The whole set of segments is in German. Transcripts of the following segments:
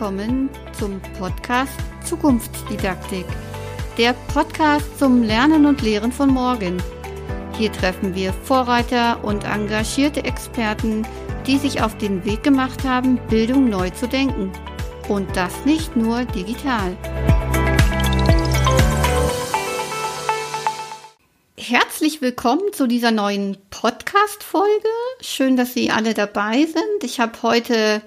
willkommen zum Podcast Zukunftsdidaktik, der Podcast zum Lernen und Lehren von morgen. Hier treffen wir Vorreiter und engagierte Experten, die sich auf den Weg gemacht haben, Bildung neu zu denken. Und das nicht nur digital. Herzlich willkommen zu dieser neuen Podcast-Folge. Schön, dass Sie alle dabei sind. Ich habe heute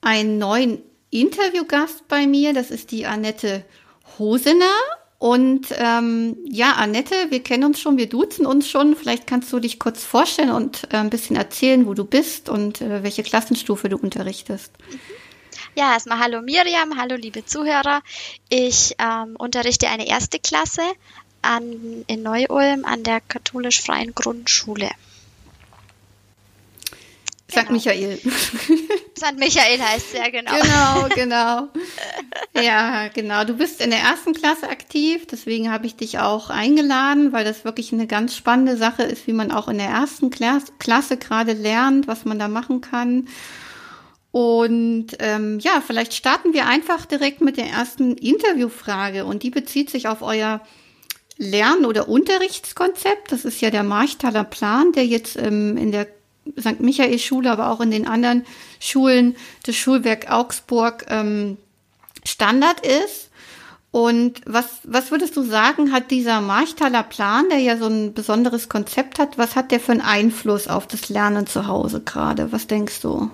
einen neuen Interviewgast bei mir. Das ist die Annette Hosener. Und ähm, ja, Annette, wir kennen uns schon, wir duzen uns schon. Vielleicht kannst du dich kurz vorstellen und äh, ein bisschen erzählen, wo du bist und äh, welche Klassenstufe du unterrichtest. Ja, erstmal hallo Miriam, hallo liebe Zuhörer. Ich ähm, unterrichte eine erste Klasse an, in Neu-Ulm an der katholisch-freien Grundschule. St. Genau. Michael. St. Michael heißt ja, genau. Genau, genau. Ja, genau. Du bist in der ersten Klasse aktiv, deswegen habe ich dich auch eingeladen, weil das wirklich eine ganz spannende Sache ist, wie man auch in der ersten Klasse, Klasse gerade lernt, was man da machen kann. Und ähm, ja, vielleicht starten wir einfach direkt mit der ersten Interviewfrage und die bezieht sich auf euer Lern- oder Unterrichtskonzept. Das ist ja der Marchtaler Plan, der jetzt ähm, in der St. Michael Schule, aber auch in den anderen Schulen des Schulwerk Augsburg ähm, Standard ist. Und was, was würdest du sagen, hat dieser Marchtaler Plan, der ja so ein besonderes Konzept hat, was hat der für einen Einfluss auf das Lernen zu Hause gerade? Was denkst du?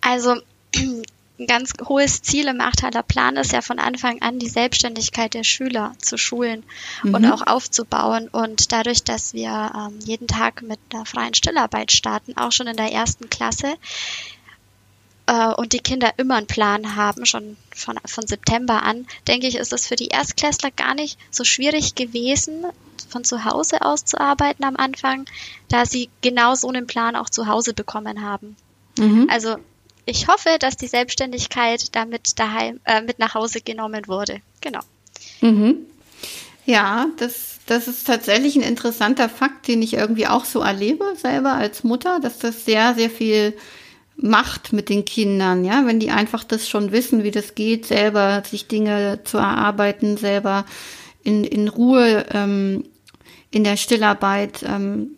Also ein ganz hohes Ziel im Achtaler Plan ist ja von Anfang an die Selbstständigkeit der Schüler zu schulen mhm. und auch aufzubauen. Und dadurch, dass wir ähm, jeden Tag mit einer freien Stillarbeit starten, auch schon in der ersten Klasse, äh, und die Kinder immer einen Plan haben, schon von, von September an, denke ich, ist es für die Erstklässler gar nicht so schwierig gewesen, von zu Hause aus zu arbeiten am Anfang, da sie genau so einen Plan auch zu Hause bekommen haben. Mhm. Also ich hoffe, dass die Selbstständigkeit damit daheim äh, mit nach Hause genommen wurde. Genau. Mhm. Ja, das, das ist tatsächlich ein interessanter Fakt, den ich irgendwie auch so erlebe selber als Mutter, dass das sehr, sehr viel macht mit den Kindern, ja, wenn die einfach das schon wissen, wie das geht, selber sich Dinge zu erarbeiten, selber in, in Ruhe ähm, in der Stillarbeit ähm,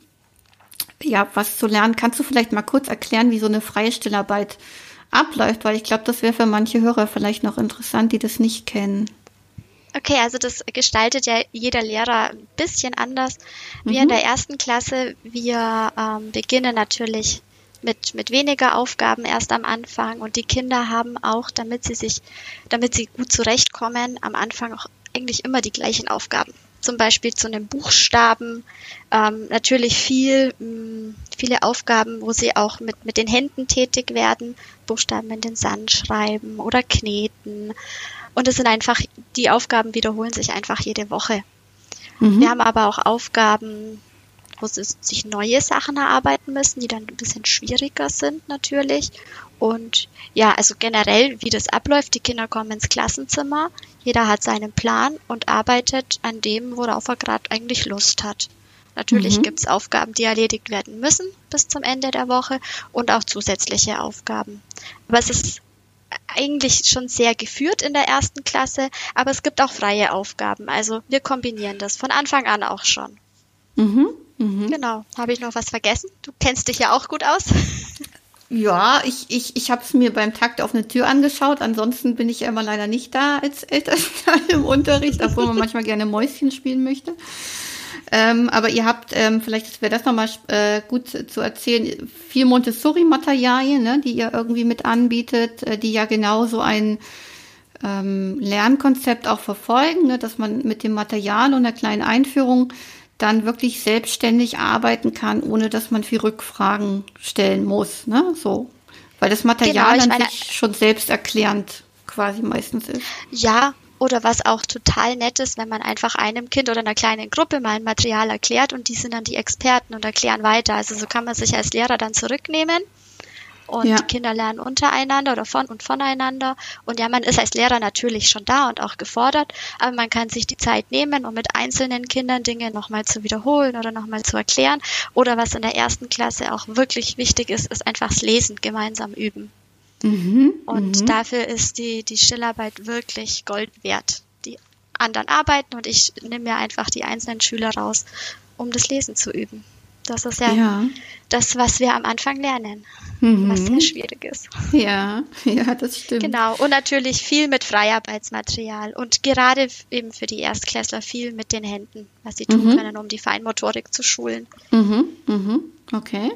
ja, was zu lernen. Kannst du vielleicht mal kurz erklären, wie so eine freie Stillarbeit abläuft? Weil ich glaube, das wäre für manche Hörer vielleicht noch interessant, die das nicht kennen. Okay, also das gestaltet ja jeder Lehrer ein bisschen anders. Wir mhm. in der ersten Klasse, wir ähm, beginnen natürlich mit, mit weniger Aufgaben erst am Anfang und die Kinder haben auch, damit sie sich, damit sie gut zurechtkommen, am Anfang auch eigentlich immer die gleichen Aufgaben zum Beispiel zu einem Buchstaben. Ähm, natürlich viel, mh, mm, viele Aufgaben, wo sie auch mit, mit den Händen tätig werden, Buchstaben in den Sand schreiben oder kneten. Und es sind einfach, die Aufgaben wiederholen sich einfach jede Woche. Mhm. Wir haben aber auch Aufgaben, wo sie sich neue Sachen erarbeiten müssen, die dann ein bisschen schwieriger sind natürlich. Und ja, also generell, wie das abläuft, die Kinder kommen ins Klassenzimmer, jeder hat seinen Plan und arbeitet an dem, worauf er gerade eigentlich Lust hat. Natürlich mhm. gibt es Aufgaben, die erledigt werden müssen bis zum Ende der Woche und auch zusätzliche Aufgaben. Aber es ist eigentlich schon sehr geführt in der ersten Klasse, aber es gibt auch freie Aufgaben. Also wir kombinieren das von Anfang an auch schon. Mhm. Mhm. Genau. Habe ich noch was vergessen? Du kennst dich ja auch gut aus. Ja, ich, ich, ich habe es mir beim Takt auf eine Tür angeschaut. Ansonsten bin ich ja immer leider nicht da als Elternteil im Unterricht, obwohl man manchmal gerne Mäuschen spielen möchte. Ähm, aber ihr habt, ähm, vielleicht wäre das nochmal äh, gut zu erzählen, viel Montessori-Materialien, ne, die ihr irgendwie mit anbietet, äh, die ja genauso ein ähm, Lernkonzept auch verfolgen, ne, dass man mit dem Material und einer kleinen Einführung dann wirklich selbstständig arbeiten kann, ohne dass man viel Rückfragen stellen muss, ne? So. Weil das Material genau, an sich schon selbsterklärend quasi meistens ist. Ja, oder was auch total nett ist, wenn man einfach einem Kind oder einer kleinen Gruppe mal ein Material erklärt und die sind dann die Experten und erklären weiter. Also so kann man sich als Lehrer dann zurücknehmen und ja. die Kinder lernen untereinander oder von und voneinander. Und ja, man ist als Lehrer natürlich schon da und auch gefordert, aber man kann sich die Zeit nehmen, um mit einzelnen Kindern Dinge nochmal zu wiederholen oder nochmal zu erklären. Oder was in der ersten Klasse auch wirklich wichtig ist, ist einfach das Lesen gemeinsam üben. Mhm, und mhm. dafür ist die, die Stillarbeit wirklich Gold wert. Die anderen arbeiten und ich nehme mir einfach die einzelnen Schüler raus, um das Lesen zu üben. Das ist ja, ja. das, was wir am Anfang lernen, mhm. was sehr schwierig ist. Ja, ja, das stimmt. Genau. Und natürlich viel mit Freiarbeitsmaterial und gerade eben für die Erstklässler viel mit den Händen, was sie tun mhm. können, um die Feinmotorik zu schulen. Mhm, mhm. Okay.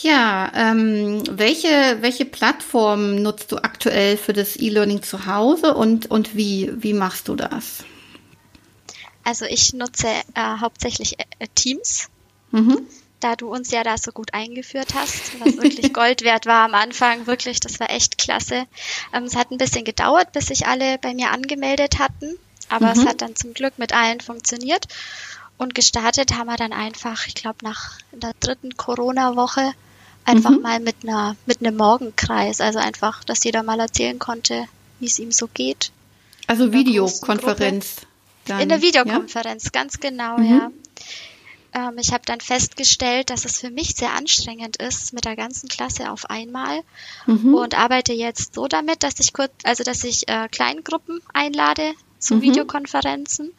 Ja, ähm, welche, welche Plattform nutzt du aktuell für das E-Learning zu Hause und, und wie, wie machst du das? Also ich nutze äh, hauptsächlich äh, Teams, mhm. da du uns ja da so gut eingeführt hast, was wirklich Gold wert war am Anfang, wirklich, das war echt klasse. Ähm, es hat ein bisschen gedauert, bis sich alle bei mir angemeldet hatten, aber mhm. es hat dann zum Glück mit allen funktioniert. Und gestartet haben wir dann einfach, ich glaube, nach der dritten Corona-Woche einfach mhm. mal mit einer mit einem Morgenkreis, also einfach, dass jeder mal erzählen konnte, wie es ihm so geht. Also Videokonferenz. In der Videokonferenz, ja? ganz genau, mhm. ja. Ähm, ich habe dann festgestellt, dass es für mich sehr anstrengend ist mit der ganzen Klasse auf einmal mhm. und arbeite jetzt so damit, dass ich kurz, also dass ich äh, Kleingruppen einlade zu mhm. Videokonferenzen.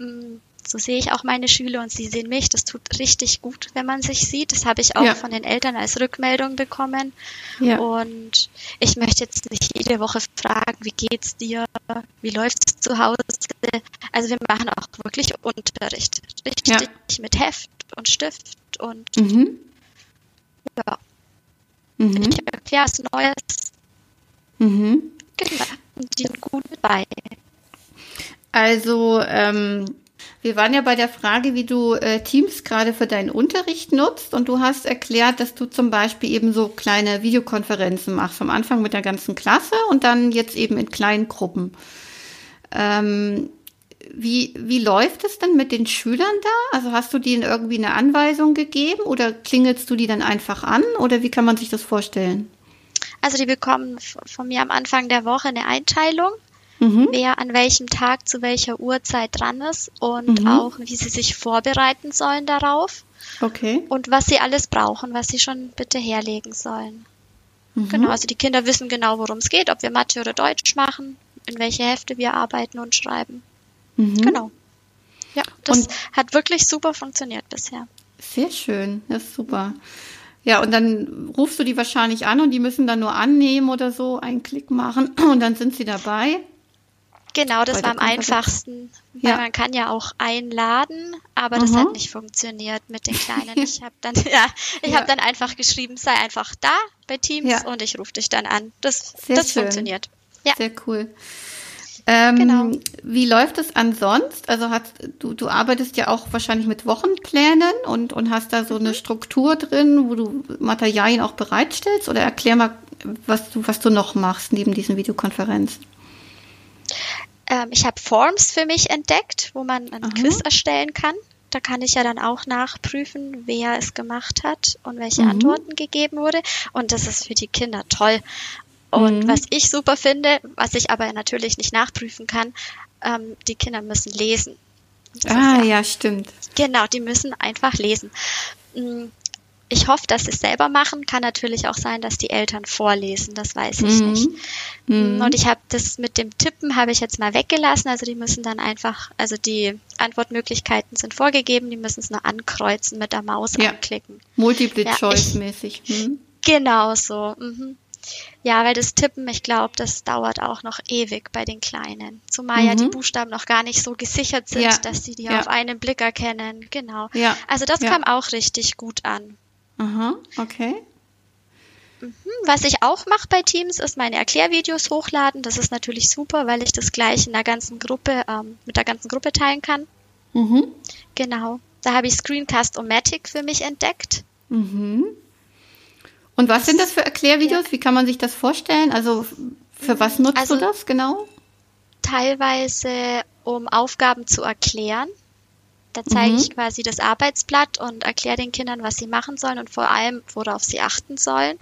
Mm, so sehe ich auch meine Schüler und sie sehen mich. Das tut richtig gut, wenn man sich sieht. Das habe ich auch ja. von den Eltern als Rückmeldung bekommen. Ja. Und ich möchte jetzt nicht jede Woche fragen, wie geht's dir? Wie läuft's zu Hause? Also wir machen auch wirklich Unterricht. Richtig ja. mit Heft und Stift und mhm. ja. Mhm. Ich erkläre es Neues. Mhm. Genau. Die sind gut dabei. Also ähm, wir waren ja bei der Frage, wie du äh, Teams gerade für deinen Unterricht nutzt und du hast erklärt, dass du zum Beispiel eben so kleine Videokonferenzen machst, am Anfang mit der ganzen Klasse und dann jetzt eben in kleinen Gruppen. Ähm, wie, wie läuft es denn mit den Schülern da? Also hast du denen irgendwie eine Anweisung gegeben oder klingelst du die dann einfach an oder wie kann man sich das vorstellen? Also die bekommen von mir am Anfang der Woche eine Einteilung mhm. wer an welchem Tag zu welcher Uhrzeit dran ist und mhm. auch, wie sie sich vorbereiten sollen darauf. Okay. Und was sie alles brauchen, was sie schon bitte herlegen sollen. Mhm. Genau, also die Kinder wissen genau, worum es geht, ob wir Mathe oder Deutsch machen, in welche Hefte wir arbeiten und schreiben. Mhm. Genau. Ja, das und hat wirklich super funktioniert bisher. Sehr schön, das ist super. Ja, und dann rufst du die wahrscheinlich an und die müssen dann nur annehmen oder so, einen Klick machen und dann sind sie dabei. Genau, das war am einfachsten, weil ja. man kann ja auch einladen, aber das hat nicht funktioniert mit den Kleinen. Ich habe dann, ja, ich ja. habe dann einfach geschrieben, sei einfach da bei Teams ja. und ich rufe dich dann an. Das, das funktioniert. Ja. Sehr cool. Ähm, genau. Wie läuft es ansonsten? Also hast, du, du arbeitest ja auch wahrscheinlich mit Wochenplänen und, und hast da so eine mhm. Struktur drin, wo du Materialien auch bereitstellst? Oder erklär mal, was du, was du noch machst neben diesen Videokonferenzen. Ähm, ich habe Forms für mich entdeckt, wo man ein Aha. Quiz erstellen kann. Da kann ich ja dann auch nachprüfen, wer es gemacht hat und welche mhm. Antworten gegeben wurde. Und das ist für die Kinder toll. Und mhm. was ich super finde, was ich aber natürlich nicht nachprüfen kann, ähm, die Kinder müssen lesen. Das ah, ja, ja, stimmt. Genau, die müssen einfach lesen. Ich hoffe, dass sie es selber machen. Kann natürlich auch sein, dass die Eltern vorlesen. Das weiß ich mhm. nicht. Mhm. Und ich habe das mit dem Tippen habe ich jetzt mal weggelassen. Also die müssen dann einfach, also die Antwortmöglichkeiten sind vorgegeben. Die müssen es nur ankreuzen mit der Maus ja. anklicken. Multiple ja, Choice mäßig. Mhm. Genau so. Mhm. Ja, weil das Tippen, ich glaube, das dauert auch noch ewig bei den Kleinen. Zumal ja die mhm. Buchstaben noch gar nicht so gesichert sind, ja. dass sie die ja. auf einen Blick erkennen. Genau. Ja. Also das kam auch richtig gut an. Aha, okay. Mhm. Was ich auch mache bei Teams, ist meine Erklärvideos hochladen. Das ist natürlich super, weil ich das gleich in der ganzen Gruppe, ähm, mit der ganzen Gruppe teilen kann. Mhm. Genau. Da habe ich Screencast-O-Matic für mich entdeckt. Mhm. Und was sind das für Erklärvideos? Ja. Wie kann man sich das vorstellen? Also für was nutzt also, du das genau? Teilweise, um Aufgaben zu erklären. Da zeige mhm. ich quasi das Arbeitsblatt und erkläre den Kindern, was sie machen sollen und vor allem, worauf sie achten sollen.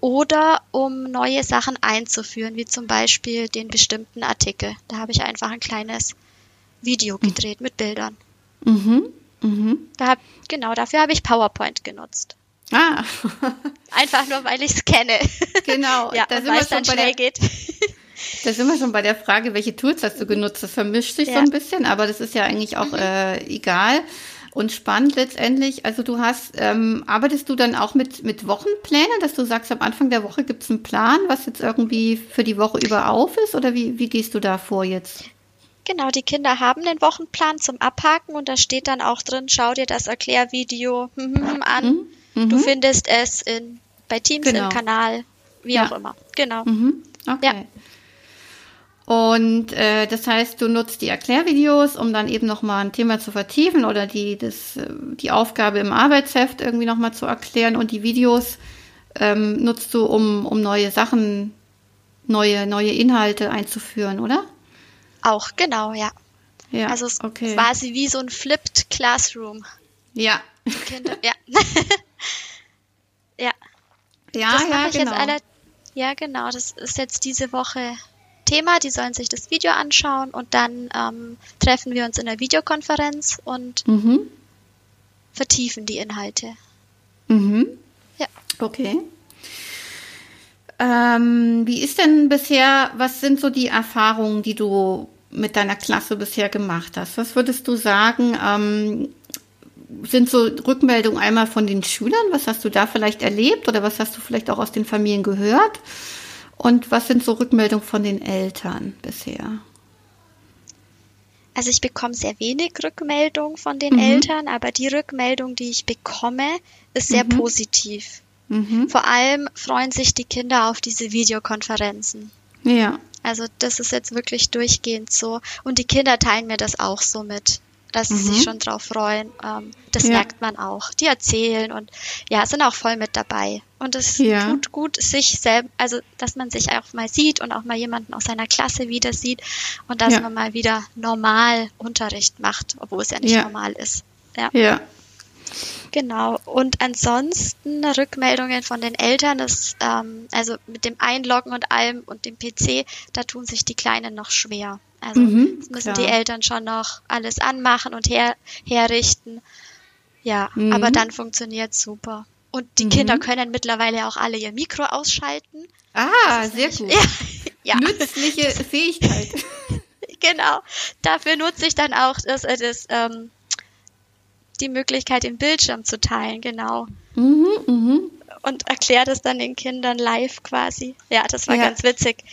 Oder um neue Sachen einzuführen, wie zum Beispiel den bestimmten Artikel. Da habe ich einfach ein kleines Video mhm. gedreht mit Bildern. Mhm. Mhm. Da hab, genau, dafür habe ich PowerPoint genutzt. Ah. Einfach nur, weil ich es kenne. Genau, ja, da weil es dann schnell der, geht. Da sind wir schon bei der Frage, welche Tools hast du genutzt? Das vermischt sich ja. so ein bisschen, aber das ist ja eigentlich auch mhm. äh, egal und spannend letztendlich. Also du hast, ähm, arbeitest du dann auch mit, mit Wochenplänen, dass du sagst, am Anfang der Woche gibt es einen Plan, was jetzt irgendwie für die Woche über auf ist? Oder wie, wie gehst du da vor jetzt? Genau, die Kinder haben den Wochenplan zum Abhaken und da steht dann auch drin, schau dir das Erklärvideo hm, hm, hm, an. Mhm. Du findest es in, bei Teams genau. im Kanal, wie ja. auch immer. Genau. Mhm. Okay. Ja. Und äh, das heißt, du nutzt die Erklärvideos, um dann eben nochmal ein Thema zu vertiefen oder die, das, äh, die Aufgabe im Arbeitsheft irgendwie nochmal zu erklären. Und die Videos ähm, nutzt du, um, um neue Sachen, neue, neue Inhalte einzuführen, oder? Auch, genau, ja. Ja, also es okay. quasi wie so ein Flipped Classroom. Ja. Kinder, ja. ja. Ja, das ja, genau. Alle, ja, genau. Das ist jetzt diese Woche Thema. Die sollen sich das Video anschauen und dann ähm, treffen wir uns in der Videokonferenz und mhm. vertiefen die Inhalte. Mhm. Ja. Okay. Ähm, wie ist denn bisher, was sind so die Erfahrungen, die du mit deiner Klasse bisher gemacht hast? Was würdest du sagen, ähm, sind so Rückmeldungen einmal von den Schülern? Was hast du da vielleicht erlebt oder was hast du vielleicht auch aus den Familien gehört? Und was sind so Rückmeldungen von den Eltern bisher? Also ich bekomme sehr wenig Rückmeldung von den mhm. Eltern, aber die Rückmeldung, die ich bekomme, ist sehr mhm. positiv. Mhm. Vor allem freuen sich die Kinder auf diese Videokonferenzen. Ja. Also das ist jetzt wirklich durchgehend so. Und die Kinder teilen mir das auch so mit dass sie mhm. sich schon drauf freuen. Ähm, das ja. merkt man auch. Die erzählen und ja, sind auch voll mit dabei. Und es ja. tut gut, sich selbst, also dass man sich auch mal sieht und auch mal jemanden aus seiner Klasse wieder sieht und dass ja. man mal wieder normal Unterricht macht, obwohl es ja nicht normal ist. Ja. Genau. Und ansonsten Rückmeldungen von den Eltern, das, ähm, also mit dem Einloggen und allem und dem PC, da tun sich die Kleinen noch schwer. Also mhm, das müssen klar. die Eltern schon noch alles anmachen und her, herrichten. Ja, mhm. aber dann funktioniert super. Und die mhm. Kinder können mittlerweile auch alle ihr Mikro ausschalten. Ah, sehr gut. Ja, ja. Nützliche Fähigkeit. genau. Dafür nutze ich dann auch das, äh, das, ähm, die Möglichkeit, den Bildschirm zu teilen, genau. Mhm, mh. Und erkläre das dann den Kindern live quasi. Ja, das war ja. ganz witzig.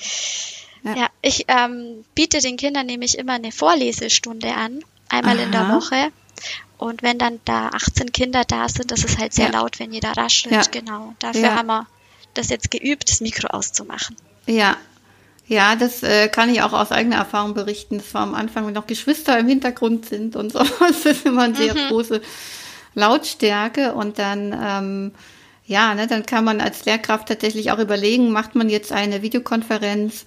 Ja, ja ich ähm, biete den Kindern nämlich immer eine Vorlesestunde an, einmal Aha. in der Woche. Und wenn dann da 18 Kinder da sind, das ist halt sehr ja. laut, wenn jeder raschelt. Genau. Dafür haben wir das jetzt geübt, das Mikro auszumachen. Ja. Ja, das äh, kann ich auch aus eigener Erfahrung berichten. Das war am Anfang, wenn noch Geschwister im Hintergrund sind und so. Das ist immer eine sehr mhm. große Lautstärke. Und dann, ähm, ja, ne, dann kann man als Lehrkraft tatsächlich auch überlegen, macht man jetzt eine Videokonferenz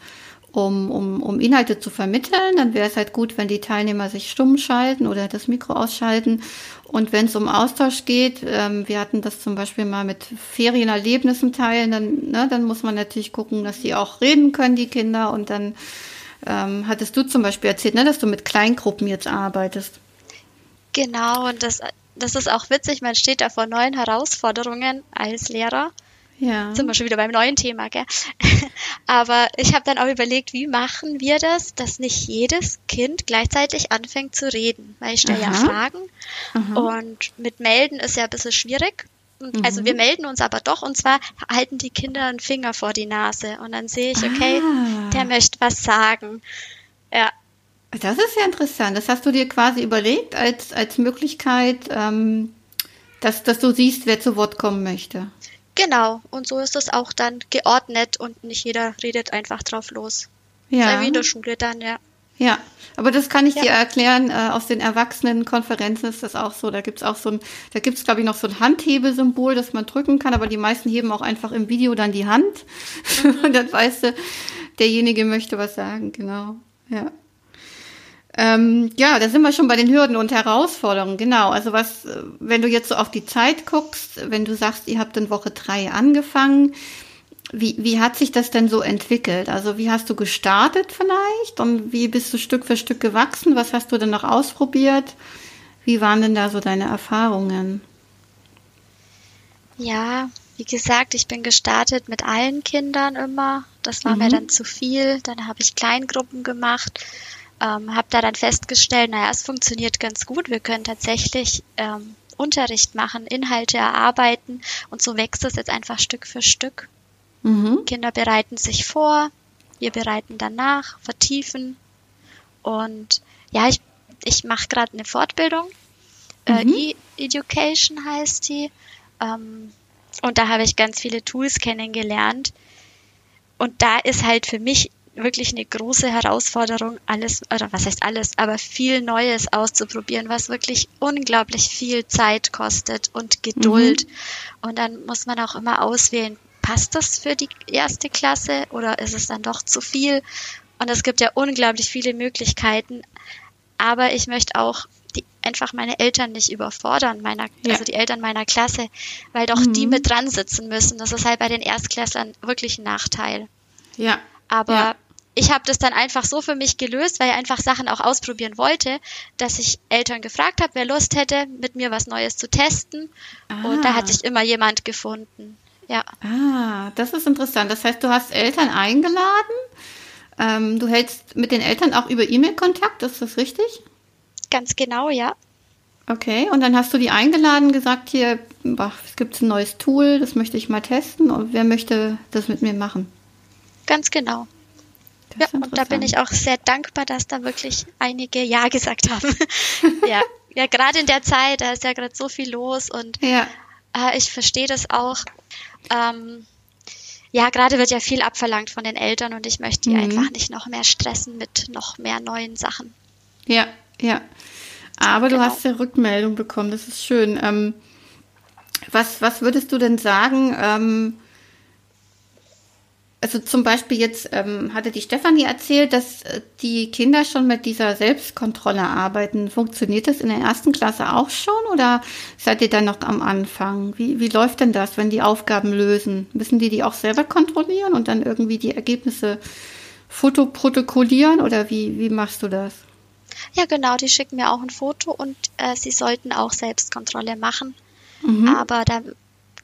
um, um, um Inhalte zu vermitteln. Dann wäre es halt gut, wenn die Teilnehmer sich stumm schalten oder das Mikro ausschalten. Und wenn es um Austausch geht, ähm, wir hatten das zum Beispiel mal mit Ferienerlebnissen teilen, dann, ne, dann muss man natürlich gucken, dass die auch reden können, die Kinder. Und dann ähm, hattest du zum Beispiel erzählt, ne, dass du mit Kleingruppen jetzt arbeitest. Genau, und das, das ist auch witzig, man steht da vor neuen Herausforderungen als Lehrer. Ja. Sind wir schon wieder beim neuen Thema, gell? Aber ich habe dann auch überlegt, wie machen wir das, dass nicht jedes Kind gleichzeitig anfängt zu reden? Weil ich stelle ja Fragen Aha. und mit melden ist ja ein bisschen schwierig. Und, also wir mhm. melden uns aber doch und zwar halten die Kinder einen Finger vor die Nase und dann sehe ich, okay, ah. der möchte was sagen. Ja. Das ist ja interessant. Das hast du dir quasi überlegt als, als Möglichkeit, ähm, dass, dass du siehst, wer zu Wort kommen möchte. Genau, und so ist es auch dann geordnet und nicht jeder redet einfach drauf los. Ja. Sei wie in der Schule dann, ja. Ja, aber das kann ich ja. dir erklären, äh, aus den Erwachsenenkonferenzen ist das auch so. Da gibt's auch so ein, da gibt's glaube ich noch so ein Handhebesymbol, das man drücken kann, aber die meisten heben auch einfach im Video dann die Hand. Mhm. und dann weißt du, derjenige möchte was sagen, genau. Ja. Ähm, ja, da sind wir schon bei den Hürden und Herausforderungen. Genau. Also was, wenn du jetzt so auf die Zeit guckst, wenn du sagst, ihr habt in Woche drei angefangen, wie, wie hat sich das denn so entwickelt? Also wie hast du gestartet vielleicht und wie bist du Stück für Stück gewachsen? Was hast du denn noch ausprobiert? Wie waren denn da so deine Erfahrungen? Ja, wie gesagt, ich bin gestartet mit allen Kindern immer. Das war mhm. mir dann zu viel. Dann habe ich Kleingruppen gemacht. Ähm, habe da dann festgestellt, naja, es funktioniert ganz gut. Wir können tatsächlich ähm, Unterricht machen, Inhalte erarbeiten und so wächst es jetzt einfach Stück für Stück. Mhm. Kinder bereiten sich vor, wir bereiten danach, vertiefen und ja, ich, ich mache gerade eine Fortbildung. Äh, mhm. Äh, E-Education heißt die. Ähm, und da habe ich ganz viele Tools kennengelernt. Und da ist halt für mich wirklich eine große Herausforderung, alles, oder was heißt alles, aber viel Neues auszuprobieren, was wirklich unglaublich viel Zeit kostet und Geduld. Mhm. Und dann muss man auch immer auswählen, passt das für die erste Klasse oder ist es dann doch zu viel? Und es gibt ja unglaublich viele Möglichkeiten. Aber ich möchte auch die, einfach meine Eltern nicht überfordern, meiner, ja. also die Eltern meiner Klasse, weil doch mhm. die mit dran sitzen müssen. Das ist halt bei den Erstklässlern wirklich ein Nachteil. Ja. Aber ja. Ich habe das dann einfach so für mich gelöst, weil ich einfach Sachen auch ausprobieren wollte, dass ich Eltern gefragt habe, wer Lust hätte, mit mir was Neues zu testen. Ah. Und da hat sich immer jemand gefunden. Ja. Ah, das ist interessant. Das heißt, du hast Eltern eingeladen. Ähm, du hältst mit den Eltern auch über E-Mail Kontakt, ist das richtig? Ganz genau, ja. Okay, und dann hast du die eingeladen, gesagt, hier, boah, es gibt ein neues Tool, das möchte ich mal testen und wer möchte das mit mir machen? Ganz genau. Ja, und da bin ich auch sehr dankbar, dass da wirklich einige Ja gesagt haben. ja, ja gerade in der Zeit, da ist ja gerade so viel los und ja. äh, ich verstehe das auch. Ähm, ja, gerade wird ja viel abverlangt von den Eltern und ich möchte die mhm. einfach nicht noch mehr stressen mit noch mehr neuen Sachen. Ja, ja. Aber genau. du hast ja Rückmeldung bekommen, das ist schön. Ähm, was, was würdest du denn sagen? Ähm, also zum Beispiel jetzt ähm, hatte die Stefanie erzählt, dass äh, die Kinder schon mit dieser Selbstkontrolle arbeiten. Funktioniert das in der ersten Klasse auch schon oder seid ihr dann noch am Anfang? Wie, wie läuft denn das, wenn die Aufgaben lösen? Müssen die die auch selber kontrollieren und dann irgendwie die Ergebnisse fotoprotokollieren oder wie, wie machst du das? Ja, genau, die schicken mir auch ein Foto und äh, sie sollten auch Selbstkontrolle machen. Mhm. Aber da,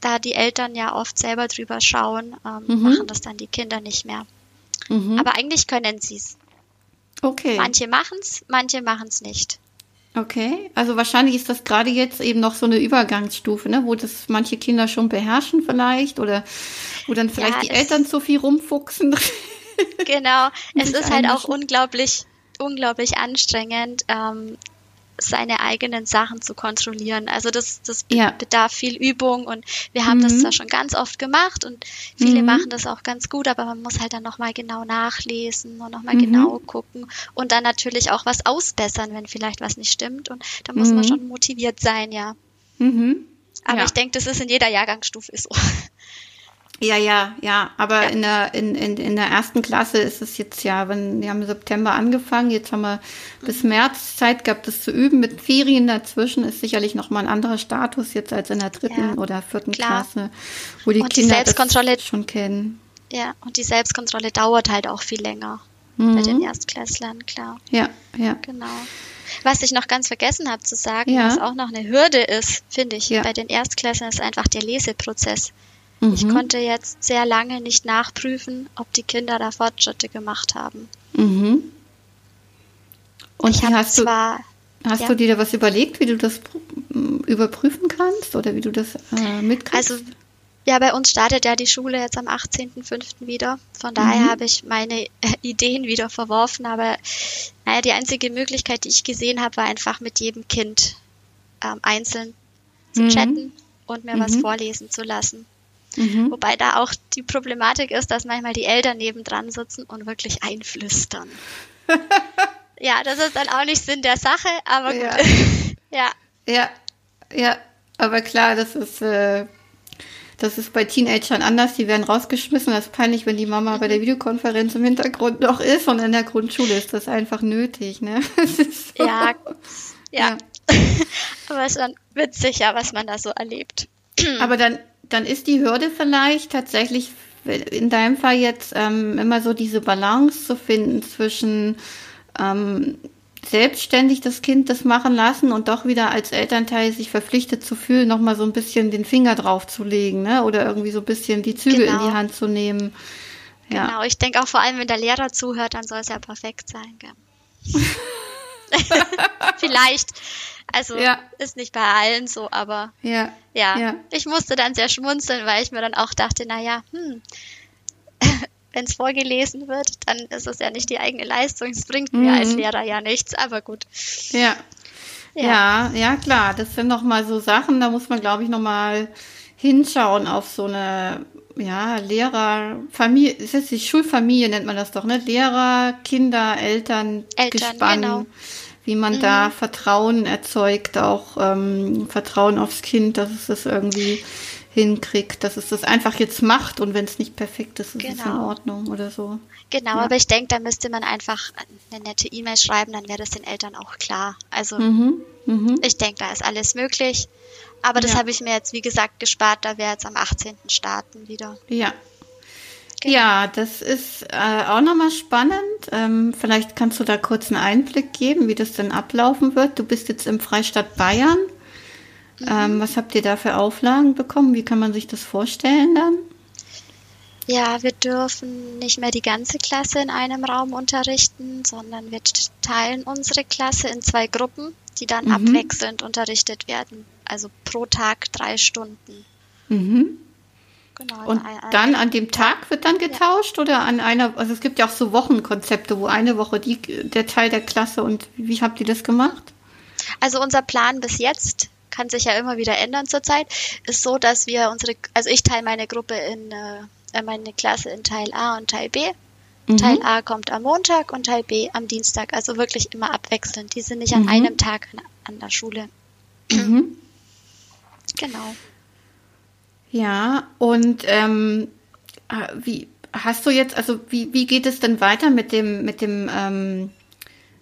da die Eltern ja oft selber drüber schauen, ähm, mhm. machen das dann die Kinder nicht mehr. Mhm. Aber eigentlich können sie es. Okay. Manche machen es, manche machen es nicht. Okay, also wahrscheinlich ist das gerade jetzt eben noch so eine Übergangsstufe, ne, wo das manche Kinder schon beherrschen vielleicht oder wo dann vielleicht ja, die Eltern zu viel rumfuchsen. Genau, es ist halt auch unglaublich unglaublich anstrengend, ähm, seine eigenen Sachen zu kontrollieren. Also das, das ja. bedarf viel Übung und wir haben mhm. das zwar schon ganz oft gemacht und viele mhm. machen das auch ganz gut, aber man muss halt dann nochmal genau nachlesen und nochmal mhm. genau gucken und dann natürlich auch was ausbessern, wenn vielleicht was nicht stimmt und da muss man mhm. schon motiviert sein, ja. Mhm. Aber ja. ich denke, das ist in jeder Jahrgangsstufe so. Ja, ja, ja. Aber ja. in der in, in, in der ersten Klasse ist es jetzt ja, wenn wir haben im September angefangen, jetzt haben wir bis März Zeit gehabt, das zu üben. Mit Ferien dazwischen ist sicherlich noch mal ein anderer Status jetzt als in der dritten ja, oder vierten klar. Klasse, wo die und Kinder die das schon kennen. Ja, und die Selbstkontrolle dauert halt auch viel länger mhm. bei den Erstklässlern, klar. Ja, ja. Genau. Was ich noch ganz vergessen habe zu sagen, ja. was auch noch eine Hürde ist, finde ich, ja. bei den Erstklässlern ist einfach der Leseprozess. Mhm. Ich konnte jetzt sehr lange nicht nachprüfen, ob die Kinder da Fortschritte gemacht haben. Mhm. Und ich hast, du, hast ja. du dir da was überlegt, wie du das überprüfen kannst oder wie du das äh, mitkriegst? Also ja, bei uns startet ja die Schule jetzt am 18.05. wieder. Von daher mhm. habe ich meine Ideen wieder verworfen. Aber naja, die einzige Möglichkeit, die ich gesehen habe, war einfach mit jedem Kind ähm, einzeln zu mhm. chatten und mir mhm. was vorlesen zu lassen. Mhm. Wobei da auch die Problematik ist, dass manchmal die Eltern nebendran sitzen und wirklich einflüstern. ja, das ist dann auch nicht Sinn der Sache, aber gut. Ja. ja. Ja, ja. Aber klar, das ist, äh, das ist bei Teenagern anders. Die werden rausgeschmissen. Das ist peinlich, wenn die Mama bei der mhm. Videokonferenz im Hintergrund noch ist und in der Grundschule ist das einfach nötig, ne? So. Ja, ja. ja. aber es ist dann witzig, ja, was man da so erlebt. aber dann dann ist die Hürde vielleicht tatsächlich in deinem Fall jetzt ähm, immer so diese Balance zu finden zwischen ähm, selbstständig das Kind das machen lassen und doch wieder als Elternteil sich verpflichtet zu fühlen, nochmal so ein bisschen den Finger drauf zu legen, ne? Oder irgendwie so ein bisschen die Zügel genau. in die Hand zu nehmen. Ja. Genau, ich denke auch vor allem, wenn der Lehrer zuhört, dann soll es ja perfekt sein. Vielleicht. Also ja. ist nicht bei allen so, aber ja. ja. Ja, ich musste dann sehr schmunzeln, weil ich mir dann auch dachte, naja, hm, wenn es vorgelesen wird, dann ist es ja nicht die eigene Leistung. Es bringt mhm. mir als mhm. Lehrer ja nichts, aber gut. Ja. Ja, ja, ja klar. Das sind nochmal so Sachen, da muss man, glaube ich, nochmal hinschauen auf so eine ja, Lehrer, Familie, ist jetzt die Schulfamilie nennt man das doch, ne? Lehrer, Kinder, Eltern, Eltern Gespann, genau. Wie man mhm. da Vertrauen erzeugt, auch ähm, Vertrauen aufs Kind, dass es das irgendwie hinkriegt, dass es das einfach jetzt macht und wenn es nicht perfekt ist, ist genau. es in genau. Ordnung oder so. Genau, ja. aber ich denke, da müsste man einfach eine nette E-Mail schreiben, dann wäre das den Eltern auch klar. Also mhm. Mhm. ich denke, da ist alles möglich. Aber das ja. habe ich mir jetzt, wie gesagt, gespart, da wir jetzt am 18. starten wieder. Ja. Genau. Ja, das ist äh, auch nochmal spannend. Ähm, vielleicht kannst du da kurz einen Einblick geben, wie das denn ablaufen wird. Du bist jetzt im Freistaat Bayern. Mhm. Ähm, was habt ihr da für Auflagen bekommen? Wie kann man sich das vorstellen dann? Ja, wir dürfen nicht mehr die ganze Klasse in einem Raum unterrichten, sondern wir teilen unsere Klasse in zwei Gruppen, die dann mhm. abwechselnd unterrichtet werden. Also pro Tag drei Stunden. Mhm. Genau, und ein, ein, dann an dem Tag wird dann getauscht ja. oder an einer, also es gibt ja auch so Wochenkonzepte, wo eine Woche die, der Teil der Klasse und wie habt ihr das gemacht? Also unser Plan bis jetzt kann sich ja immer wieder ändern zurzeit, ist so, dass wir unsere, also ich teile meine Gruppe in, äh, meine Klasse in Teil A und Teil B. Mhm. Teil A kommt am Montag und Teil B am Dienstag, also wirklich immer abwechselnd. Die sind nicht mhm. an einem Tag an, an der Schule. Mhm. Genau. Ja, und ähm, äh, wie hast du jetzt, also wie, wie geht es denn weiter mit dem, mit dem ähm,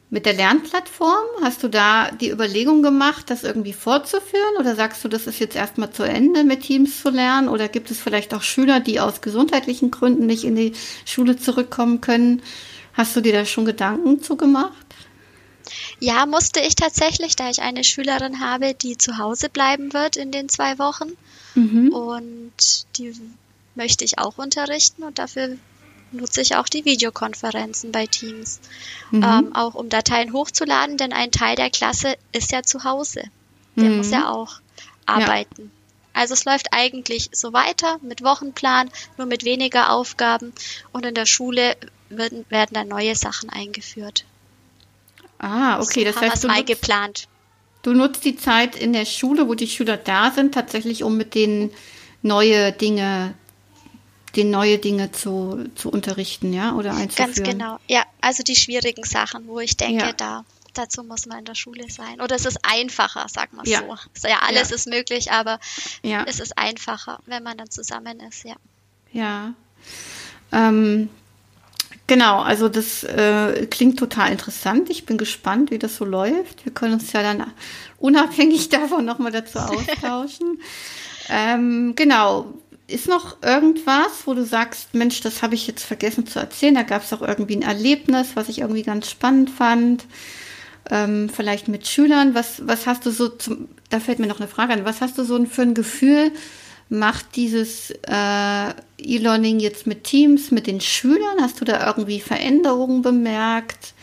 mit der Lernplattform, hast du da die Überlegung gemacht, das irgendwie fortzuführen oder sagst du, das ist jetzt erstmal zu Ende mit Teams zu lernen oder gibt es vielleicht auch Schüler, die aus gesundheitlichen Gründen nicht in die Schule zurückkommen können? Hast du dir da schon Gedanken zu gemacht? Ja, musste ich tatsächlich, da ich eine Schülerin habe, die zu Hause bleiben wird in den zwei Wochen. Mhm. Und die möchte ich auch unterrichten und dafür nutze ich auch die Videokonferenzen bei Teams, mhm. ähm, auch um Dateien hochzuladen, denn ein Teil der Klasse ist ja zu Hause. Der mhm. muss ja auch arbeiten. Ja. Also es läuft eigentlich so weiter mit Wochenplan, nur mit weniger Aufgaben und in der Schule werden, werden dann neue Sachen eingeführt. Ah, okay, so das heißt, du mal geplant. Du nutzt die Zeit in der Schule, wo die Schüler da sind, tatsächlich, um mit denen neue Dinge den neue Dinge zu, zu unterrichten, ja, oder einzuführen. Ganz genau, ja, also die schwierigen Sachen, wo ich denke, ja. da dazu muss man in der Schule sein. Oder es ist einfacher, sagen wir ja. so. Ja, alles ja. ist möglich, aber ja. es ist einfacher, wenn man dann zusammen ist, ja. Ja. Ähm, genau, also das äh, klingt total interessant. Ich bin gespannt, wie das so läuft. Wir können uns ja dann unabhängig davon nochmal dazu austauschen. ähm, genau, ist noch irgendwas, wo du sagst, Mensch, das habe ich jetzt vergessen zu erzählen? Da gab es auch irgendwie ein Erlebnis, was ich irgendwie ganz spannend fand. Ähm, vielleicht mit Schülern. Was, was hast du so zum, da fällt mir noch eine Frage an, was hast du so für ein Gefühl, macht dieses äh, E-Learning jetzt mit Teams, mit den Schülern? Hast du da irgendwie Veränderungen bemerkt?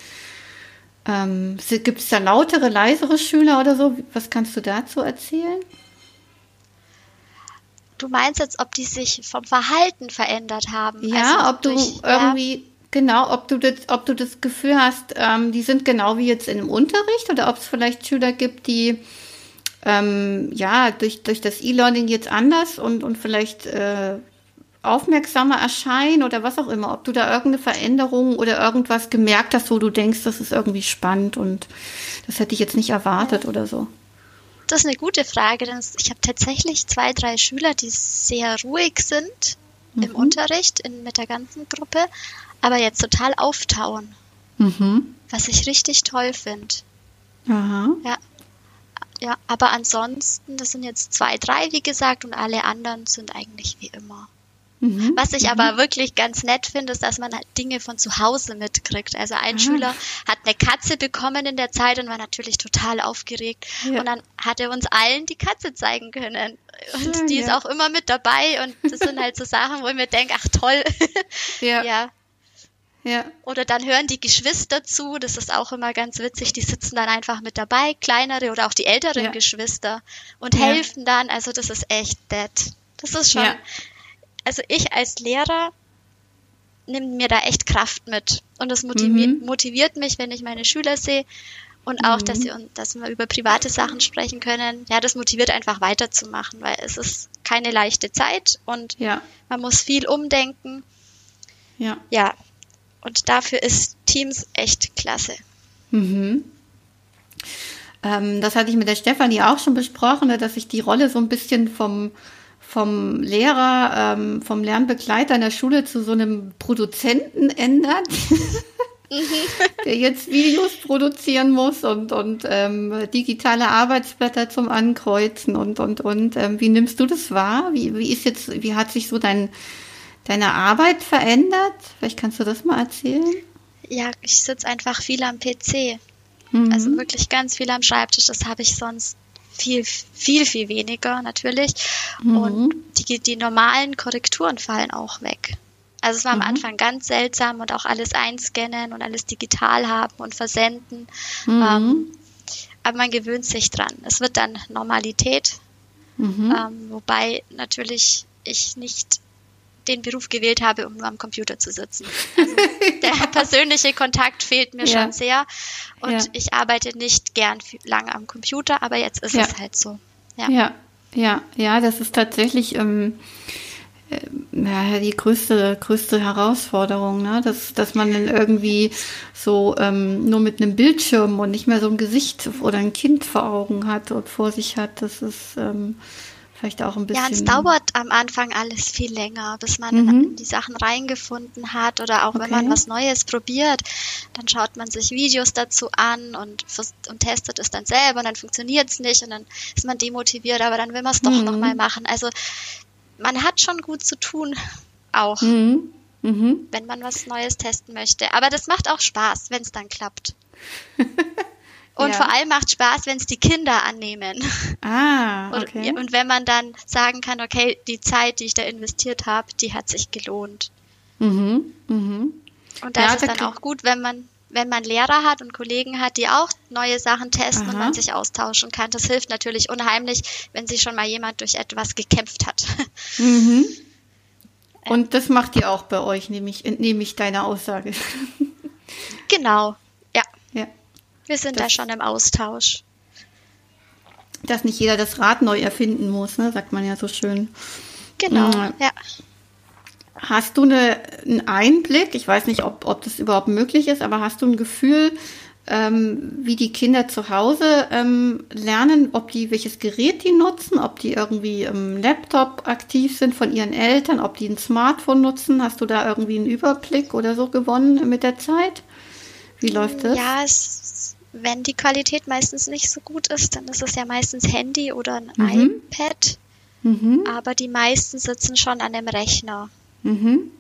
Ähm, Gibt es da lautere, leisere Schüler oder so? Was kannst du dazu erzählen? Du meinst jetzt, ob die sich vom Verhalten verändert haben? Ja, also ob du durch, irgendwie, ja. genau, ob du das, ob du das Gefühl hast, ähm, die sind genau wie jetzt in im Unterricht oder ob es vielleicht Schüler gibt, die ähm, ja durch, durch das E-Learning jetzt anders und, und vielleicht äh, aufmerksamer erscheinen oder was auch immer, ob du da irgendeine Veränderung oder irgendwas gemerkt hast, wo du denkst, das ist irgendwie spannend und das hätte ich jetzt nicht erwartet ja. oder so. Das ist eine gute Frage, denn ich habe tatsächlich zwei, drei Schüler, die sehr ruhig sind mhm. im Unterricht in, mit der ganzen Gruppe, aber jetzt total auftauen. Mhm. Was ich richtig toll finde. Ja. Ja, aber ansonsten, das sind jetzt zwei, drei, wie gesagt, und alle anderen sind eigentlich wie immer. Mhm. Was ich mhm. aber wirklich ganz nett finde, ist, dass man halt Dinge von zu Hause mitkriegt. Also ein ah. Schüler hat eine Katze bekommen in der Zeit und war natürlich total aufgeregt. Ja. Und dann hat er uns allen die Katze zeigen können. Und Schön, die ja. ist auch immer mit dabei. Und das sind halt so Sachen, wo ich mir denke, ach toll. Ja. ja. Ja. Oder dann hören die Geschwister zu, das ist auch immer ganz witzig, die sitzen dann einfach mit dabei, kleinere oder auch die älteren ja. Geschwister und ja. helfen dann. Also das ist echt nett. Das ist schon, ja also ich als Lehrer nehme mir da echt Kraft mit. Und das motiviert, mhm. motiviert mich, wenn ich meine Schüler sehe. Und auch, mhm. dass, sie, dass wir über private Sachen sprechen können. Ja, das motiviert einfach weiterzumachen, weil es ist keine leichte Zeit und man muss viel umdenken. Ja. Ja. Und dafür ist Teams echt klasse. Mhm. Ähm, das hatte ich mit der Stefanie auch schon besprochen, ne, dass sich die Rolle so ein bisschen vom vom Lehrer, ähm, vom Lernbegleiter in der Schule zu so einem Produzenten ändert, der jetzt Videos produzieren muss und, und ähm, digitale Arbeitsblätter zum Ankreuzen und, und, und. Ähm, wie nimmst du das wahr? Wie, wie ist jetzt, wie hat sich so dein, deine Arbeit verändert? Vielleicht kannst du das mal erzählen? Ja, ich sitze einfach viel am PC. Mhm. Also wirklich ganz viel am Schreibtisch. Das habe ich sonst viel, viel, viel weniger natürlich. Mhm. Und die, die normalen Korrekturen fallen auch weg. Also es war mhm. am Anfang ganz seltsam und auch alles einscannen und alles digital haben und versenden. Mhm. Ähm, aber man gewöhnt sich dran. Es wird dann Normalität. Mhm. Ähm, wobei natürlich ich nicht den Beruf gewählt habe, um nur am Computer zu sitzen. Also der persönliche Kontakt fehlt mir ja. schon sehr und ja. ich arbeite nicht gern lange am Computer, aber jetzt ist ja. es halt so. Ja. ja, ja, das ist tatsächlich ähm, äh, die größte, größte Herausforderung, ne? dass, dass man dann irgendwie so ähm, nur mit einem Bildschirm und nicht mehr so ein Gesicht oder ein Kind vor Augen hat und vor sich hat. Das ist ähm, Vielleicht auch ein bisschen. Ja, es dauert am Anfang alles viel länger, bis man mhm. in die Sachen reingefunden hat oder auch okay. wenn man was Neues probiert, dann schaut man sich Videos dazu an und, und testet es dann selber und dann funktioniert es nicht und dann ist man demotiviert, aber dann will man es doch mhm. nochmal machen. Also man hat schon gut zu tun, auch. Mhm. Mhm. Wenn man was Neues testen möchte. Aber das macht auch Spaß, wenn es dann klappt. Und ja. vor allem macht Spaß, wenn es die Kinder annehmen. Ah, okay. Und, und, wenn man dann sagen kann, okay, die Zeit, die ich da investiert habe, die hat sich gelohnt. Mhm, mhm. Und da ja, ist es dann auch gut, wenn man wenn man Lehrer hat und Kollegen hat, die auch neue Sachen testen Aha. und man sich austauschen kann. Das hilft natürlich unheimlich, wenn sich schon mal jemand durch etwas gekämpft hat. Mhm. Und das macht ihr auch bei euch, nehme ich, entnehme ich deiner Aussage. Genau, ja. ja. Wir sind da schon im Austausch. Dass nicht jeder das Rad neu erfinden muss, ne? sagt man ja so schön. Genau, mhm. ja. Hast du eine, einen Einblick, ich weiß nicht, ob, ob das überhaupt möglich ist, aber hast du ein Gefühl, ähm, wie die Kinder zu Hause ähm, lernen, ob die welches Gerät die nutzen, ob die irgendwie im Laptop aktiv sind von ihren Eltern, ob die ein Smartphone nutzen? Hast du da irgendwie einen Überblick oder so gewonnen mit der Zeit? Wie läuft das? Ja, es wenn die Qualität meistens nicht so gut ist, dann ist es ja meistens Handy oder ein mhm. iPad. Mhm. Aber die meisten sitzen schon an dem Rechner. Mhm.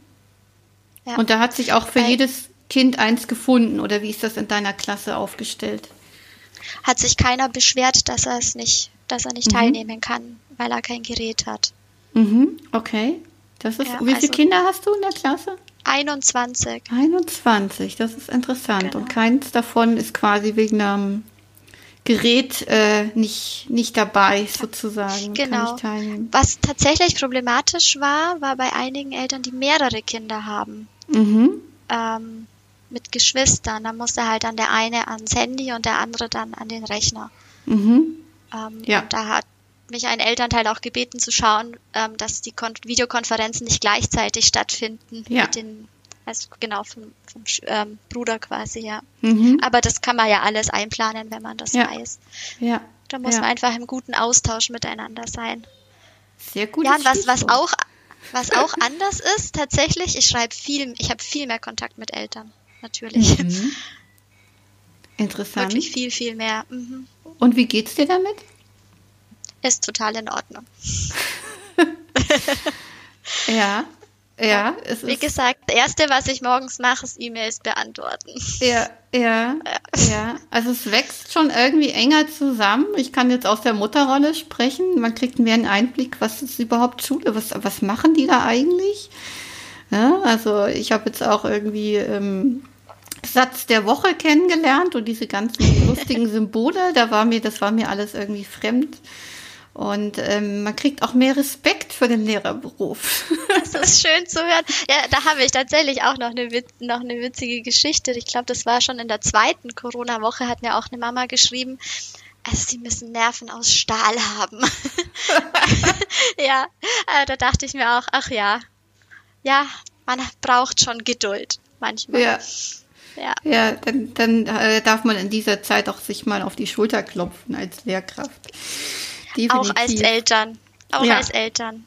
Ja. Und da hat sich auch für Weil, jedes Kind eins gefunden, oder wie ist das in deiner Klasse aufgestellt? Hat sich keiner beschwert, dass er es nicht, dass er nicht mhm. teilnehmen kann, weil er kein Gerät hat. Mhm. Okay. Das ist, ja, wie viele also, Kinder hast du in der Klasse? 21. 21, das ist interessant. Genau. Und keins davon ist quasi wegen einem Gerät äh, nicht, nicht dabei, sozusagen. Genau. Was tatsächlich problematisch war, war bei einigen Eltern, die mehrere Kinder haben. Mhm. Ähm, mit Geschwistern. Da musste halt dann der eine ans Handy und der andere dann an den Rechner. Mhm. Ähm, ja. da hat mich ein Elternteil auch gebeten zu schauen, ähm, dass die Kon Videokonferenzen nicht gleichzeitig stattfinden ja. mit den also genau vom, vom ähm, Bruder quasi, ja. Mhm. Aber das kann man ja alles einplanen, wenn man das ja. weiß. Ja. Da muss ja. man einfach im guten Austausch miteinander sein. Sehr gut. Ja, und was, was auch was auch anders ist, tatsächlich, ich schreibe viel, ich habe viel mehr Kontakt mit Eltern, natürlich. Mhm. Interessant. Wirklich viel, viel mehr. Mhm. Und wie geht's dir damit? Ist total in Ordnung. ja. Ja, es Wie ist, gesagt, das Erste, was ich morgens mache, ist E-Mails beantworten. Ja, ja, ja, Also es wächst schon irgendwie enger zusammen. Ich kann jetzt aus der Mutterrolle sprechen. Man kriegt mehr einen Einblick, was ist überhaupt Schule, was, was machen die da eigentlich? Ja, also ich habe jetzt auch irgendwie ähm, Satz der Woche kennengelernt und diese ganzen lustigen Symbole, da war mir, das war mir alles irgendwie fremd. Und ähm, man kriegt auch mehr Respekt für den Lehrerberuf. Das ist schön zu hören. Ja, da habe ich tatsächlich auch noch eine, noch eine witzige Geschichte. Ich glaube, das war schon in der zweiten Corona-Woche, hat mir auch eine Mama geschrieben, also sie müssen Nerven aus Stahl haben. ja, äh, da dachte ich mir auch, ach ja, ja, man braucht schon Geduld manchmal. Ja. Ja, ja dann, dann äh, darf man in dieser Zeit auch sich mal auf die Schulter klopfen als Lehrkraft. Definitiv. Auch als Eltern. Auch ja. als Eltern.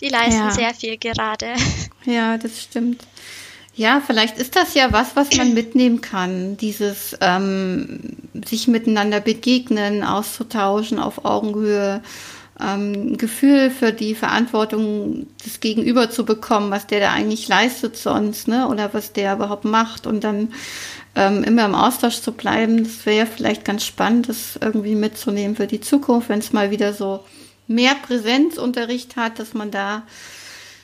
Die leisten ja. sehr viel gerade. Ja, das stimmt. Ja, vielleicht ist das ja was, was man mitnehmen kann. Dieses ähm, sich miteinander begegnen, auszutauschen auf Augenhöhe, ähm, Gefühl für die Verantwortung des Gegenüber zu bekommen, was der da eigentlich leistet sonst, ne? Oder was der überhaupt macht und dann ähm, immer im Austausch zu bleiben. Das wäre vielleicht ganz spannend, das irgendwie mitzunehmen für die Zukunft, wenn es mal wieder so mehr Präsenzunterricht hat, dass man da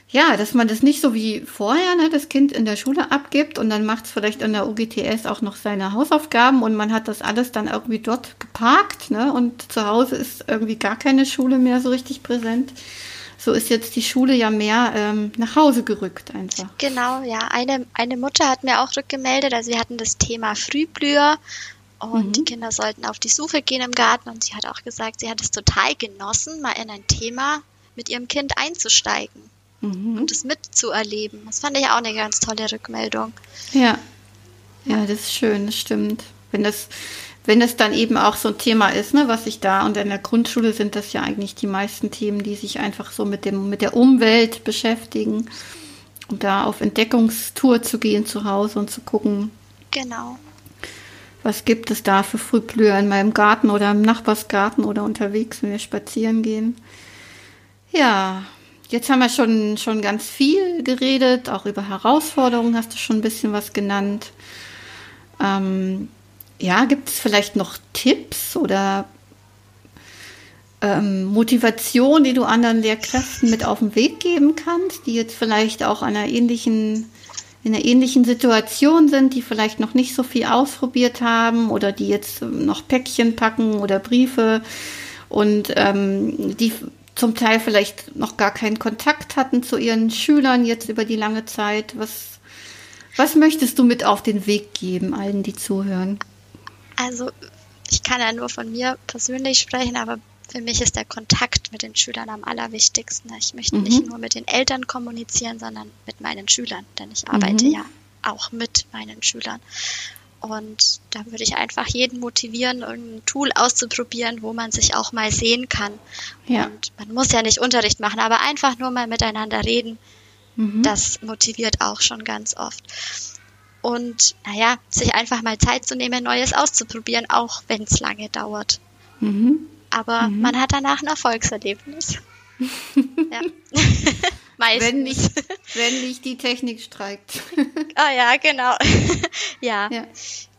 ja, dass man das nicht so wie vorher, ne, das Kind in der Schule abgibt und dann macht es vielleicht in der UGTS auch noch seine Hausaufgaben und man hat das alles dann irgendwie dort geparkt, ne, und zu Hause ist irgendwie gar keine Schule mehr so richtig präsent. So ist jetzt die Schule ja mehr ähm, nach Hause gerückt einfach. Genau, ja. Eine, eine Mutter hat mir auch rückgemeldet, also wir hatten das Thema Frühblüher und mhm. die Kinder sollten auf die Suche gehen im Garten und sie hat auch gesagt, sie hat es total genossen, mal in ein Thema mit ihrem Kind einzusteigen mhm. und es mitzuerleben. Das fand ich auch eine ganz tolle Rückmeldung. Ja, ja, das ist schön, das stimmt. Wenn das, wenn das dann eben auch so ein Thema ist, ne, was ich da und in der Grundschule sind das ja eigentlich die meisten Themen, die sich einfach so mit dem, mit der Umwelt beschäftigen und da auf Entdeckungstour zu gehen zu Hause und zu gucken. Genau. Was gibt es da für Frühblüher in meinem Garten oder im Nachbarsgarten oder unterwegs, wenn wir spazieren gehen? Ja, Jetzt haben wir schon, schon ganz viel geredet, auch über Herausforderungen hast du schon ein bisschen was genannt. Ähm, ja, gibt es vielleicht noch Tipps oder ähm, Motivation, die du anderen Lehrkräften mit auf den Weg geben kannst, die jetzt vielleicht auch einer ähnlichen, in einer ähnlichen Situation sind, die vielleicht noch nicht so viel ausprobiert haben oder die jetzt noch Päckchen packen oder Briefe und ähm, die zum Teil vielleicht noch gar keinen Kontakt hatten zu ihren Schülern jetzt über die lange Zeit. Was, was möchtest du mit auf den Weg geben, allen, die zuhören? Also, ich kann ja nur von mir persönlich sprechen, aber für mich ist der Kontakt mit den Schülern am allerwichtigsten. Ich möchte mhm. nicht nur mit den Eltern kommunizieren, sondern mit meinen Schülern, denn ich arbeite mhm. ja auch mit meinen Schülern. Und da würde ich einfach jeden motivieren, ein Tool auszuprobieren, wo man sich auch mal sehen kann. Ja. Und man muss ja nicht Unterricht machen, aber einfach nur mal miteinander reden. Mhm. Das motiviert auch schon ganz oft. Und naja, sich einfach mal Zeit zu nehmen, Neues auszuprobieren, auch wenn es lange dauert. Mhm. Aber mhm. man hat danach ein Erfolgserlebnis. ja. Meistens. Wenn nicht, wenn nicht die Technik streikt. Ah ja, genau. ja. ja.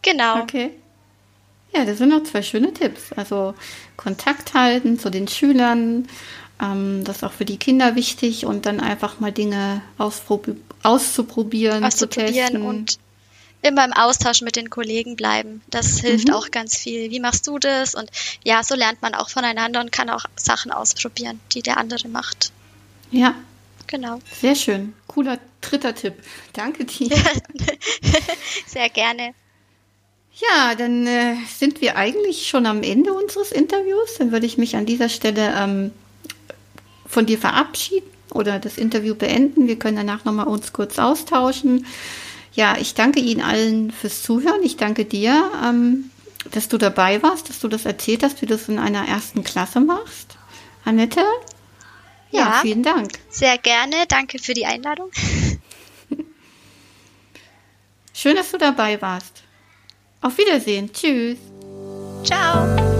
Genau. Okay. Ja, das sind noch zwei schöne Tipps. Also Kontakt halten zu den Schülern, ähm, das ist auch für die Kinder wichtig und dann einfach mal Dinge auszuprobieren, auszuprobieren zu und immer im Austausch mit den Kollegen bleiben. Das hilft mhm. auch ganz viel. Wie machst du das? Und ja, so lernt man auch voneinander und kann auch Sachen ausprobieren, die der andere macht. Ja, Genau. Sehr schön. Cooler dritter Tipp. Danke dir. Sehr gerne. Ja, dann äh, sind wir eigentlich schon am Ende unseres Interviews. Dann würde ich mich an dieser Stelle ähm, von dir verabschieden oder das Interview beenden. Wir können danach nochmal uns kurz austauschen. Ja, ich danke Ihnen allen fürs Zuhören. Ich danke dir, ähm, dass du dabei warst, dass du das erzählt hast, wie du das in einer ersten Klasse machst. Annette, ja, ja, vielen Dank. Sehr gerne. Danke für die Einladung. Schön, dass du dabei warst. Auf Wiedersehen. Tschüss. Ciao.